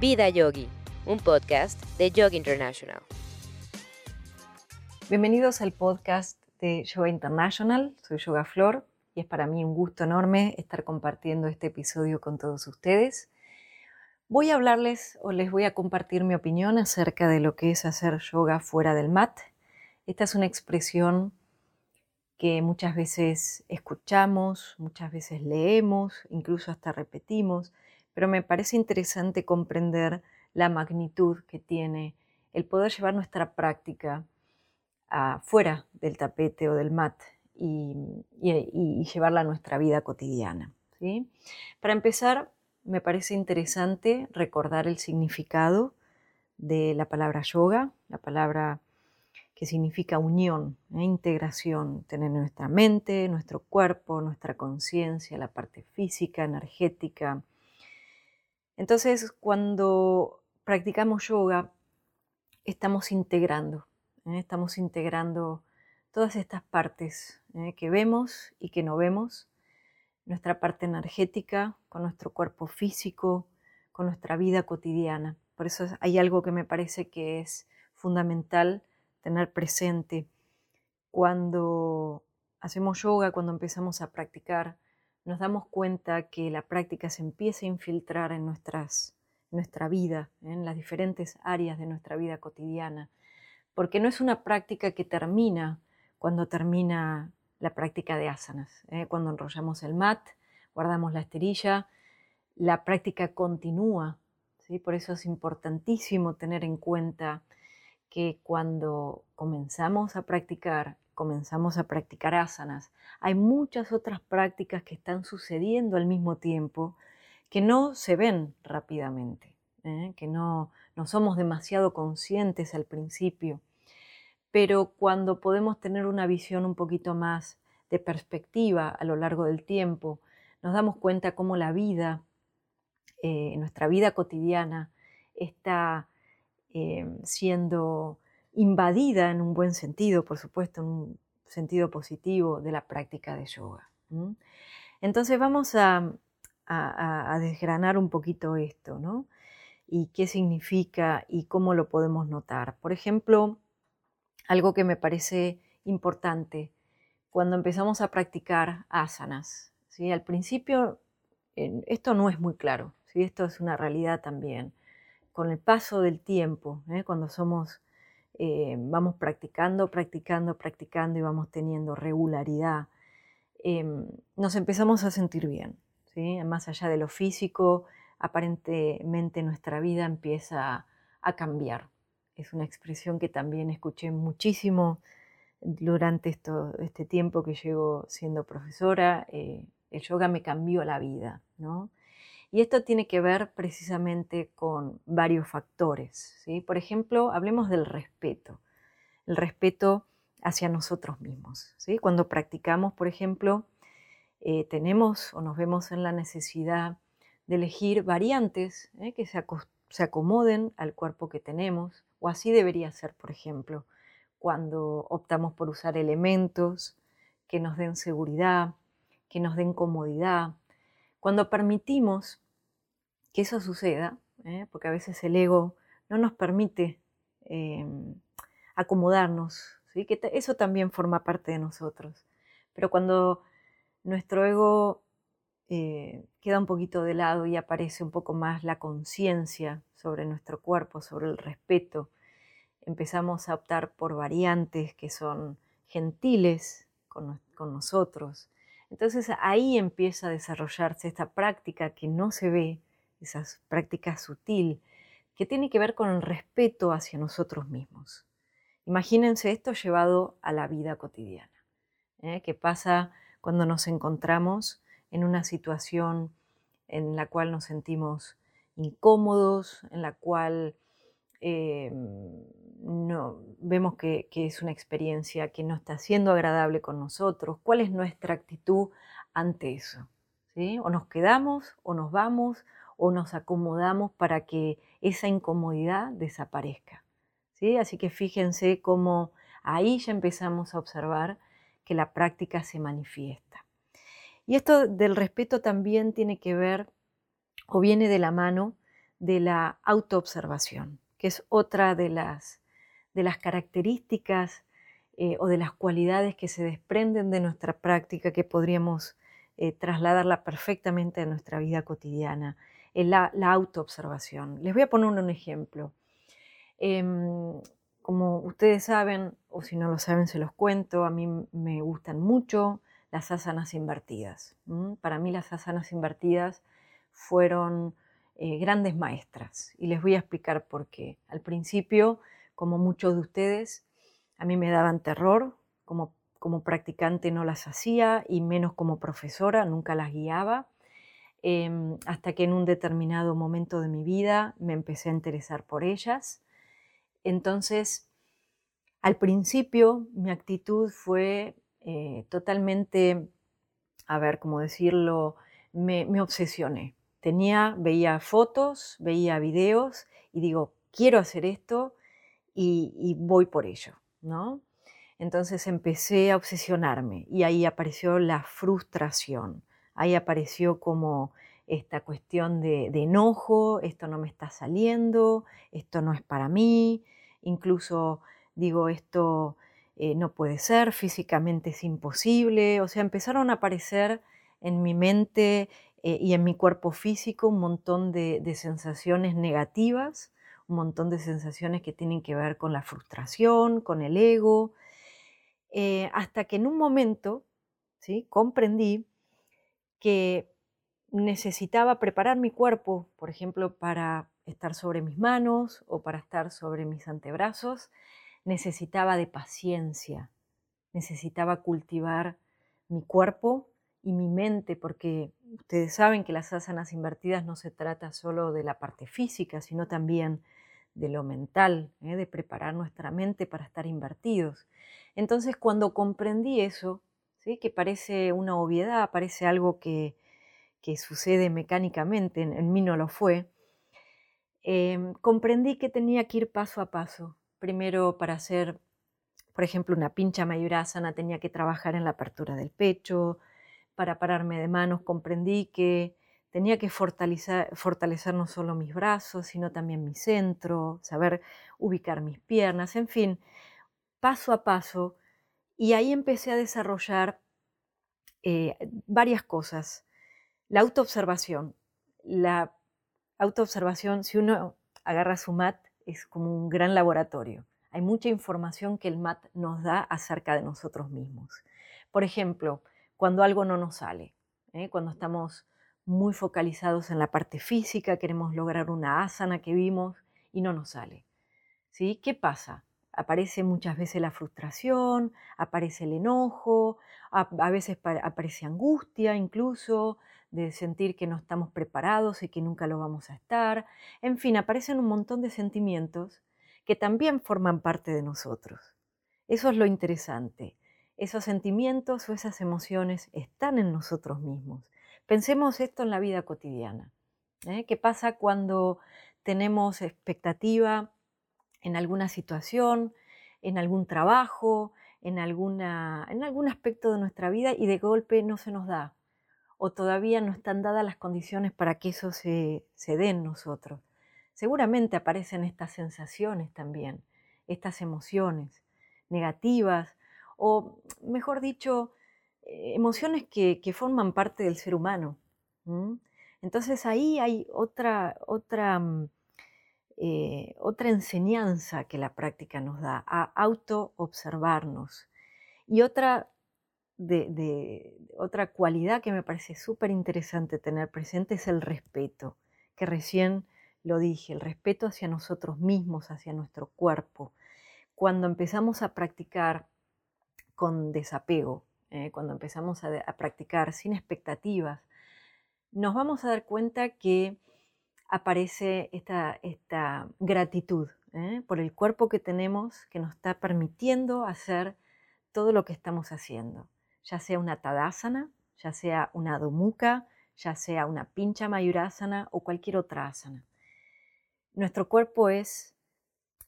Vida Yogi, un podcast de Yoga International. Bienvenidos al podcast de Yoga International. Soy Yoga Flor y es para mí un gusto enorme estar compartiendo este episodio con todos ustedes. Voy a hablarles o les voy a compartir mi opinión acerca de lo que es hacer yoga fuera del mat. Esta es una expresión que muchas veces escuchamos, muchas veces leemos, incluso hasta repetimos, pero me parece interesante comprender la magnitud que tiene el poder llevar nuestra práctica fuera del tapete o del mat y, llevarla a nuestra vida cotidiana. ¿sí? Para empezar, me parece interesante recordar el significado de la palabra yoga, la palabra que significa unión, e integración, tener nuestra mente, nuestro cuerpo, nuestra conciencia, la parte física, energética. Entonces, cuando practicamos yoga, estamos integrando, ¿eh? estamos integrando todas estas partes ¿eh? que vemos y que no vemos, nuestra parte energética con nuestro cuerpo físico, con nuestra vida cotidiana. Por eso hay algo que me parece que es fundamental tener presente cuando hacemos yoga, cuando empezamos a practicar, nos damos cuenta que la práctica se empieza a infiltrar en nuestras, nuestra vida, en las diferentes áreas de nuestra vida cotidiana, porque no es una práctica que termina cuando termina la práctica de asanas, ¿eh? cuando enrollamos el mat, guardamos la esterilla, la práctica continúa, ¿sí? por eso es importantísimo tener en cuenta que cuando comenzamos a practicar, comenzamos a practicar asanas, hay muchas otras prácticas que están sucediendo al mismo tiempo que no se ven rápidamente, ¿eh? que no, no somos demasiado conscientes al principio pero cuando podemos tener una visión un poquito más de perspectiva a lo largo del tiempo, nos damos cuenta cómo la vida, eh, nuestra vida cotidiana, está eh, siendo invadida en un buen sentido, por supuesto, en un sentido positivo de la práctica de yoga. Entonces vamos a, desgranar un poquito esto, ¿no? Y qué significa y cómo lo podemos notar. Por ejemplo, algo que me parece importante cuando empezamos a practicar asanas. ¿sí? Al principio esto no es muy claro, ¿sí? esto es una realidad también. Con el paso del tiempo, ¿eh? cuando somos, eh, vamos practicando, practicando, practicando y vamos teniendo regularidad, em, nos empezamos a sentir bien. ¿sí? Más allá de lo físico, aparentemente nuestra vida empieza a cambiar es una expresión que también escuché muchísimo durante esto, este tiempo que llevo siendo profesora. Eh, el yoga me cambió la vida, ¿no? Y esto tiene que ver precisamente con varios factores. ¿sí? Por ejemplo, hablemos del respeto. El respeto hacia nosotros mismos. ¿sí? Cuando practicamos, por ejemplo, eh, tenemos o nos vemos en la necesidad de elegir variantes ¿eh? que se, se acomoden al cuerpo que tenemos, o así debería ser, por ejemplo, cuando optamos por usar elementos que nos den seguridad, que nos den comodidad, cuando permitimos que eso suceda, ¿eh? porque a veces el ego no nos permite em, acomodarnos, ¿sí? que eso también forma parte de nosotros. Pero cuando nuestro ego eh, queda un poquito de lado y aparece un poco más la conciencia sobre nuestro cuerpo, sobre el respeto. Empezamos a optar por variantes que son gentiles con, nosotros. Entonces ahí empieza a desarrollarse esta práctica que no se ve, esa práctica sutil, que tiene que ver con el respeto hacia nosotros mismos. Imagínense esto llevado a la vida cotidiana. ¿eh? ¿Qué pasa cuando nos encontramos en una situación en la cual nos sentimos incómodos, en la cual eh, no, vemos que, es una experiencia que no está siendo agradable con nosotros. ¿Cuál es nuestra actitud ante eso? ¿Sí? O nos quedamos, o nos vamos, o nos acomodamos para que esa incomodidad desaparezca. ¿Sí? Así que fíjense cómo ahí ya empezamos a observar que la práctica se manifiesta. Y esto del respeto también tiene que ver o viene de la mano de la autoobservación, que es otra de las, de las características eh, o de las cualidades que se desprenden de nuestra práctica que podríamos eh, trasladarla perfectamente a nuestra vida cotidiana, la, la autoobservación. Les voy a poner un ejemplo. Em, como ustedes saben, o si no lo saben, se los cuento, a mí me gustan mucho las asanas invertidas. Para mí las asanas invertidas fueron eh, grandes maestras y les voy a explicar por qué. Al principio, como muchos de ustedes, a mí me daban terror, como, practicante no las hacía y menos como profesora, nunca las guiaba, em, hasta que en un determinado momento de mi vida me empecé a interesar por ellas. Entonces, al principio mi actitud fue eh, totalmente, a ver, cómo decirlo, me, me obsesioné. Tenía, veía fotos, veía videos y digo, quiero hacer esto y, voy por ello, ¿no? Entonces empecé a obsesionarme y ahí apareció la frustración, ahí apareció como esta cuestión de, enojo, esto no me está saliendo, esto no es para mí, incluso digo, esto eh, no puede ser, físicamente es imposible, o sea, empezaron a aparecer en mi mente eh, y en mi cuerpo físico un montón de, sensaciones negativas, un montón de sensaciones que tienen que ver con la frustración, con el ego, eh, hasta que en un momento ¿sí? comprendí que necesitaba preparar mi cuerpo, por ejemplo, para estar sobre mis manos o para estar sobre mis antebrazos, necesitaba de paciencia, necesitaba cultivar mi cuerpo y mi mente, porque ustedes saben que las asanas invertidas no se trata solo de la parte física, sino también de lo mental, ¿eh? de preparar nuestra mente para estar invertidos. Entonces, cuando comprendí eso, ¿sí? que parece una obviedad, parece algo que, sucede mecánicamente, en, mí no lo fue, em, comprendí que tenía que ir paso a paso. Primero, para hacer, por ejemplo, una pincha mayurasana, tenía que trabajar en la apertura del pecho, para pararme de manos comprendí que tenía que fortalecer, fortalecer no solo mis brazos, sino también mi centro, saber ubicar mis piernas, en fin, paso a paso. Y ahí empecé a desarrollar eh, varias cosas. La autoobservación. La autoobservación, si uno agarra su mat, es como un gran laboratorio. Hay mucha información que el mat nos da acerca de nosotros mismos. Por ejemplo, cuando algo no nos sale, ¿eh? cuando estamos muy focalizados en la parte física, queremos lograr una asana que vimos y no nos sale. ¿sí? ¿Qué pasa? Aparece muchas veces la frustración, aparece el enojo, a, veces aparece angustia incluso de sentir que no estamos preparados y que nunca lo vamos a estar. En fin, aparecen un montón de sentimientos que también forman parte de nosotros. Eso es lo interesante esos sentimientos o esas emociones están en nosotros mismos. Pensemos esto en la vida cotidiana. ¿eh? ¿Qué pasa cuando tenemos expectativa en alguna situación, en algún trabajo, en, alguna, en algún aspecto de nuestra vida y de golpe no se nos da? O todavía no están dadas las condiciones para que eso se, se dé en nosotros. Seguramente aparecen estas sensaciones también, estas emociones negativas o mejor dicho, emociones que, forman parte del ser humano. Entonces ahí hay otra, otra, mm, eh, otra enseñanza que la práctica nos da, a auto-observarnos. Y otra, de, otra cualidad que me parece súper interesante tener presente es el respeto, que recién lo dije, el respeto hacia nosotros mismos, hacia nuestro cuerpo. Cuando empezamos a practicar con desapego, eh, cuando empezamos a, practicar sin expectativas, nos vamos a dar cuenta que aparece esta, esta gratitud eh, por el cuerpo que tenemos que nos está permitiendo hacer todo lo que estamos haciendo, ya sea una tadasana, ya sea una domuka, ya sea una pincha mayurasana o cualquier otra asana. Nuestro cuerpo es,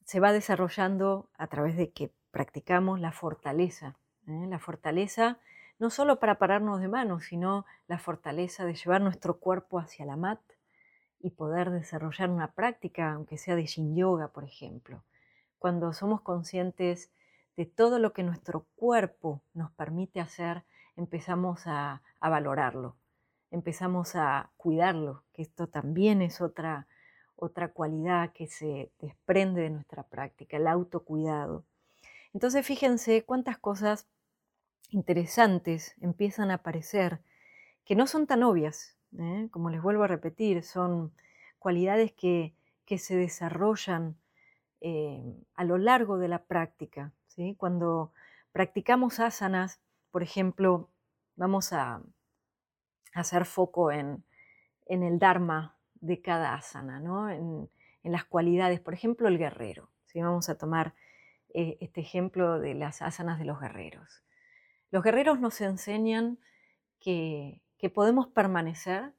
se va desarrollando a través de que practicamos la fortaleza ¿eh? la fortaleza no solo para pararnos de manos, sino la fortaleza de llevar nuestro cuerpo hacia la mat y poder desarrollar una práctica, aunque sea de yin yoga, por ejemplo. Cuando somos conscientes de todo lo que nuestro cuerpo nos permite hacer, empezamos a, a valorarlo, empezamos a cuidarlo, que esto también es otra, otra cualidad que se desprende de nuestra práctica, el autocuidado. Entonces fíjense cuántas cosas interesantes empiezan a aparecer que no son tan obvias, ¿eh? como les vuelvo a repetir, son cualidades que, que se desarrollan eh, a lo largo de la práctica. ¿sí? Cuando practicamos asanas, por ejemplo, vamos a, hacer foco en, en, el dharma de cada asana, ¿no? en, en, las cualidades, por ejemplo, el guerrero. ¿sí? Vamos a tomar eh, este ejemplo de las asanas de los guerreros. Los guerreros nos enseñan que, podemos permanecer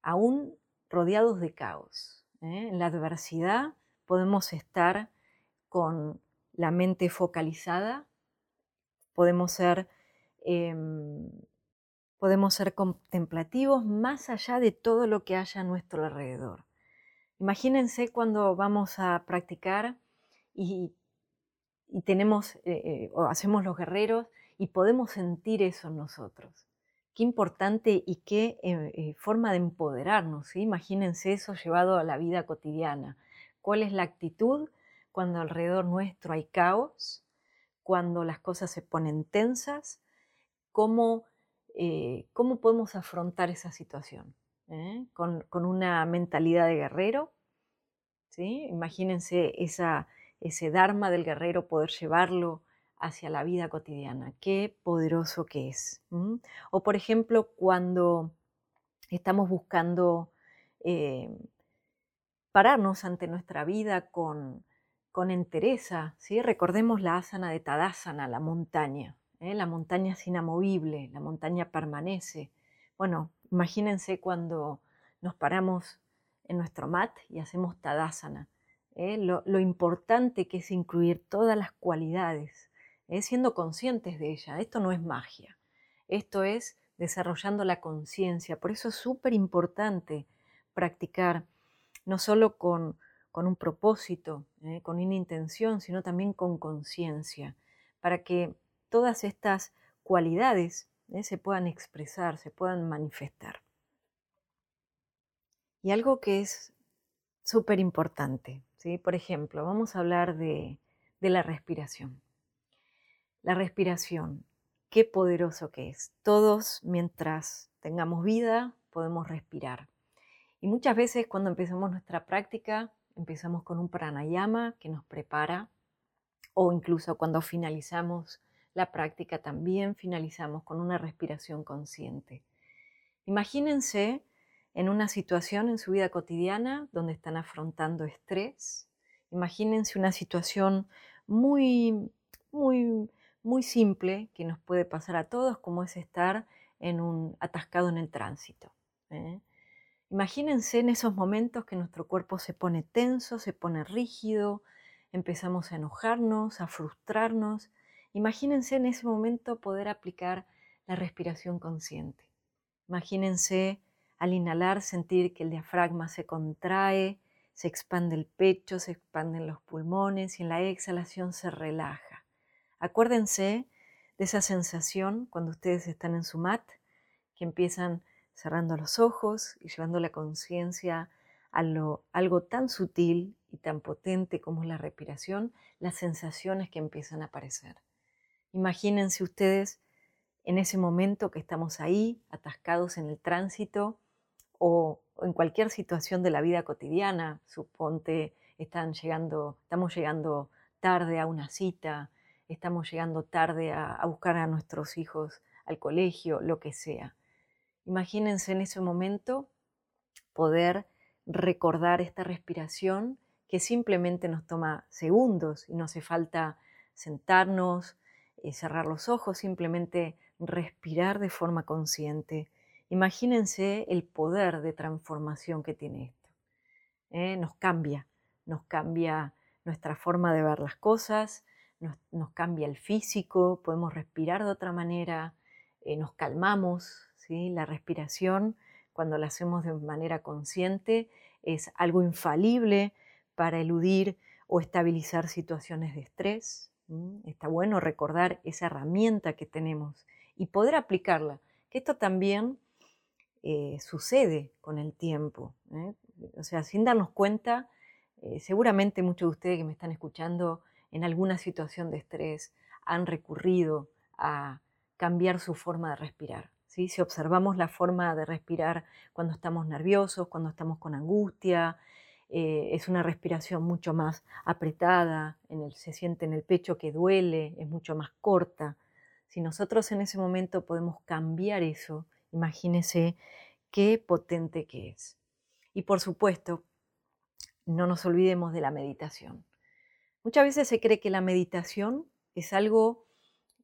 aún rodeados de caos. ¿eh? En la adversidad podemos estar con la mente focalizada, podemos ser, em, podemos ser contemplativos más allá de todo lo que haya a nuestro alrededor. Imagínense cuando vamos a practicar y, tenemos eh, eh, o hacemos los guerreros y podemos sentir eso en nosotros. Qué importante y qué eh, forma de empoderarnos. Imagínense eso llevado a la vida cotidiana. ¿Cuál es la actitud cuando alrededor nuestro hay caos, cuando las cosas se ponen tensas, cómo, eh, cómo podemos afrontar esa situación. ¿Eh? Con, una mentalidad de guerrero. ¿sí? Imagínense esa, ese Dharma del guerrero, poder llevarlo hacia la vida cotidiana. Qué poderoso que es. O por ejemplo, cuando estamos buscando eh, pararnos ante nuestra vida con, con entereza, ¿sí? recordemos la asana de Tadasana, la montaña. ¿eh? La montaña es inamovible, la montaña permanece. Bueno, imagínense cuando nos paramos en nuestro mat y hacemos Tadasana. ¿eh? Lo, importante que es incluir todas las cualidades, ¿eh? siendo conscientes de ella. Esto no es magia, esto es desarrollando la conciencia. Por eso es súper importante practicar no solo con con un propósito, ¿eh? con una intención, sino también con conciencia, para que todas estas cualidades ¿eh? se puedan expresar, se puedan manifestar. Y algo que es súper importante, ¿sí? por ejemplo, vamos a hablar de, de la respiración. La respiración, qué poderoso que es. Todos, mientras tengamos vida, podemos respirar. Y muchas veces cuando empezamos nuestra práctica, Empezamos con un pranayama que nos prepara o incluso cuando finalizamos la práctica también finalizamos con una respiración consciente. Imagínense en una situación en su vida cotidiana donde están afrontando estrés. Imagínense una situación muy, muy, muy simple que nos puede pasar a todos, como es estar en un atascado en el tránsito. ¿eh? Imagínense en esos momentos que nuestro cuerpo se pone tenso, se pone rígido, empezamos a enojarnos, a frustrarnos. Imagínense en ese momento poder aplicar la respiración consciente. Imagínense al inhalar sentir que el diafragma se contrae, se expande el pecho, se expanden los pulmones y en la exhalación se relaja. Acuérdense de esa sensación cuando ustedes están en su mat, que empiezan cerrando los ojos y llevando la conciencia a lo, algo tan sutil y tan potente como es la respiración, las sensaciones que empiezan a aparecer. Imagínense ustedes en ese momento que estamos ahí, atascados en el tránsito o, en cualquier situación de la vida cotidiana, suponte están llegando, estamos llegando tarde a una cita, estamos llegando tarde a buscar a nuestros hijos al colegio, lo que sea. Imagínense en ese momento poder recordar esta respiración que simplemente nos toma segundos y no hace falta sentarnos, eh, cerrar los ojos, simplemente respirar de forma consciente. Imagínense el poder de transformación que tiene esto. ¿eh? Nos cambia, nos cambia nuestra forma de ver las cosas, nos, cambia el físico, podemos respirar de otra manera, eh, nos calmamos, la respiración, cuando la hacemos de manera consciente, es algo infalible para eludir o estabilizar situaciones de estrés. Está bueno recordar esa herramienta que tenemos y poder aplicarla, que esto también eh, sucede con el tiempo. ¿eh? O sea, sin darnos cuenta, seguramente muchos de ustedes que me están escuchando en alguna situación de estrés han recurrido a cambiar su forma de respirar. Si observamos la forma de respirar cuando estamos nerviosos, cuando estamos con angustia, es una respiración mucho más apretada, se siente en el pecho que duele, es mucho más corta. Si nosotros en ese momento podemos cambiar eso, imagínese qué potente que es. Y por supuesto, no nos olvidemos de la meditación. Muchas veces se cree que la meditación es algo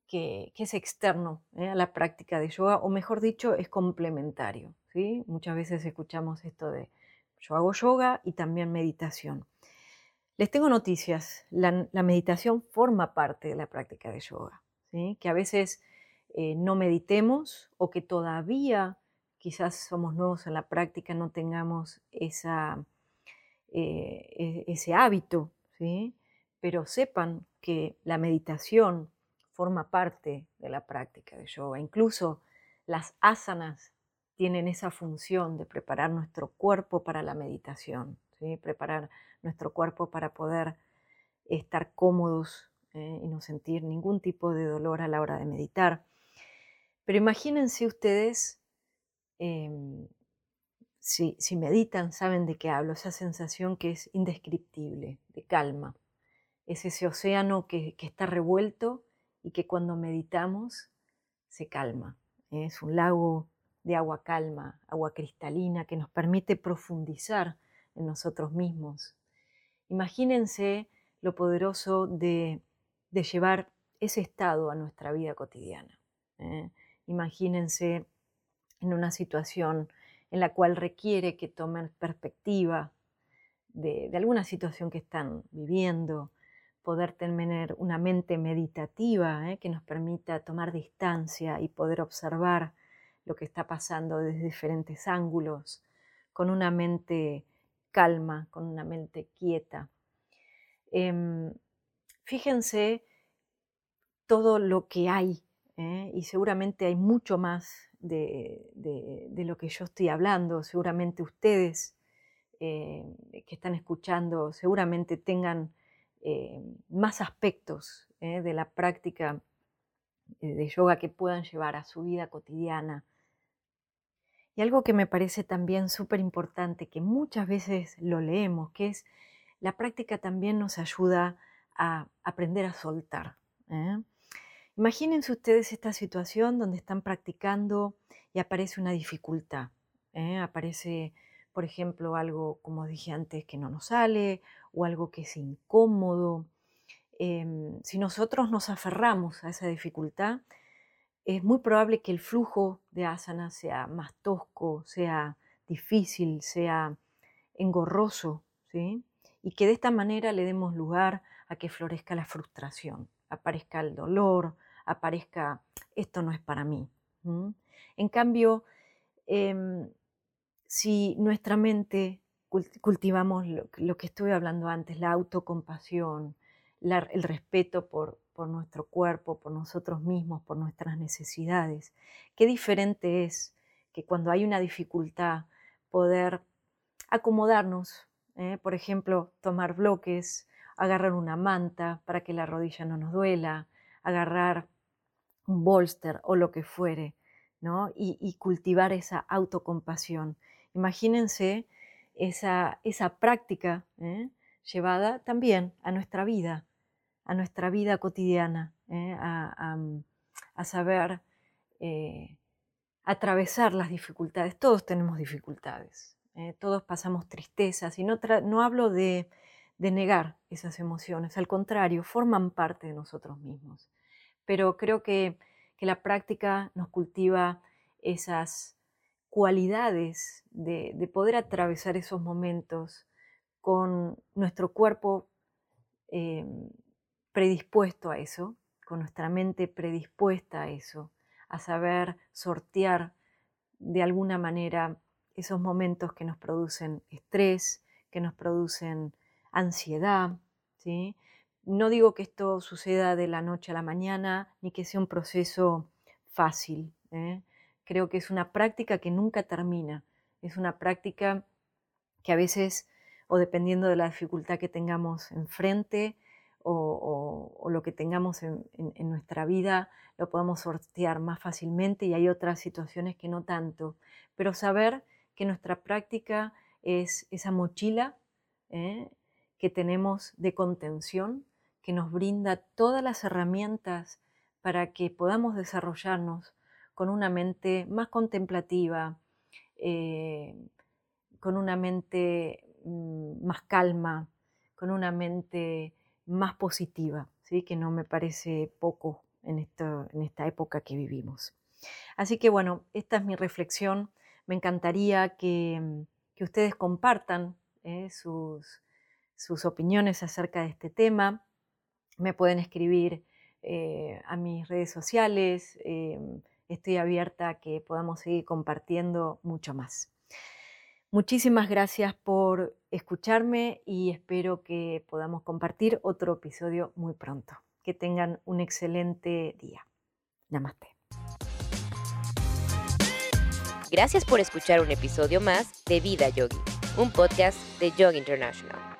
que, es externo ¿eh? a la práctica de yoga, o mejor dicho, es complementario. ¿sí? Muchas veces escuchamos esto de yo hago yoga y también meditación. Les tengo noticias, la, meditación forma parte de la práctica de yoga, ¿sí? que a veces eh, no meditemos o que todavía quizás somos nuevos en la práctica, no tengamos esa, eh, e, ese hábito, ¿sí? Pero sepan que la meditación forma parte de la práctica de yoga. Incluso las asanas tienen esa función de preparar nuestro cuerpo para la meditación, ¿sí? preparar nuestro cuerpo para poder estar cómodos ¿eh? y no sentir ningún tipo de dolor a la hora de meditar. Pero imagínense ustedes, em, si, meditan, saben de qué hablo, esa sensación que es indescriptible, de calma. Es ese océano que, que está revuelto y que cuando meditamos se calma. Es un lago de agua calma, agua cristalina, que nos permite profundizar en nosotros mismos. Imagínense lo poderoso de, llevar ese estado a nuestra vida cotidiana. ¿eh? Imagínense en una situación en la cual requiere que tomen perspectiva de, alguna situación que están viviendo, poder tener una mente meditativa ¿eh? que nos permita tomar distancia y poder observar lo que está pasando desde diferentes ángulos, con una mente calma, con una mente quieta. Em, fíjense todo lo que hay, ¿eh? y seguramente hay mucho más de, lo que yo estoy hablando, seguramente ustedes eh, que están escuchando, seguramente tengan eh, más aspectos de la práctica de yoga que puedan llevar a su vida cotidiana y algo que me parece también súper importante, que muchas veces lo leemos, que es la práctica también nos ayuda a aprender a soltar. ¿eh? Imagínense ustedes esta situación donde están practicando y aparece una dificultad. ¿eh? Aparece, por ejemplo, algo, como dije antes, que no nos sale o algo que es incómodo. Em, si nosotros nos aferramos a esa dificultad, es muy probable que el flujo de asana sea más tosco, sea difícil, sea engorroso, ¿sí? y que de esta manera le demos lugar a que florezca la frustración, aparezca el dolor, aparezca esto no es para mí. En cambio, em, si nuestra mente cultivamos lo, que estuve hablando antes, la autocompasión, el respeto por, por nuestro cuerpo, por nosotros mismos, por nuestras necesidades. Qué diferente es que cuando hay una dificultad poder acomodarnos, ¿eh? por ejemplo, tomar bloques, agarrar una manta para que la rodilla no nos duela, agarrar un bolster o lo que fuere, ¿no? y, cultivar esa autocompasión. Imagínense esa, esa práctica ¿eh? llevada también a nuestra vida a nuestra vida cotidiana, ¿eh? mm, a, saber eh, atravesar las dificultades. Todos tenemos dificultades, todos pasamos tristezas y no, no hablo de, negar esas emociones, al contrario, forman parte de nosotros mismos. Pero creo que, la práctica nos cultiva esas cualidades de, de, poder atravesar esos momentos con nuestro cuerpo predispuesto a eso, con nuestra mente predispuesta a eso, a saber sortear de alguna manera esos momentos que nos producen estrés, que nos producen ansiedad. ¿sí? No digo que esto suceda de la noche a la mañana, ni que sea un proceso fácil. ¿eh? Creo que es una práctica que nunca termina. Es una práctica que a veces, o dependiendo de la dificultad que tengamos enfrente, o, lo que tengamos en, nuestra vida, lo podemos sortear más fácilmente y hay otras situaciones que no tanto. Pero saber que nuestra práctica es esa mochila ¿eh? que tenemos de contención, que nos brinda todas las herramientas para que podamos desarrollarnos con una mente más contemplativa, eh, con una mente mm, más calma, con una mente más positiva, ¿sí? que no me parece poco en, esta época que vivimos. Así que bueno, esta es mi reflexión. Me encantaría que, ustedes compartan ¿eh? sus, sus, opiniones acerca de este tema. Me pueden escribir eh, a mis redes sociales. Estoy abierta a que podamos seguir compartiendo mucho más. Muchísimas gracias por escucharme y espero que podamos compartir otro episodio muy pronto. Que tengan un excelente día. Namaste. Gracias por escuchar un episodio más de Vida Yogi, un podcast de Yoga International.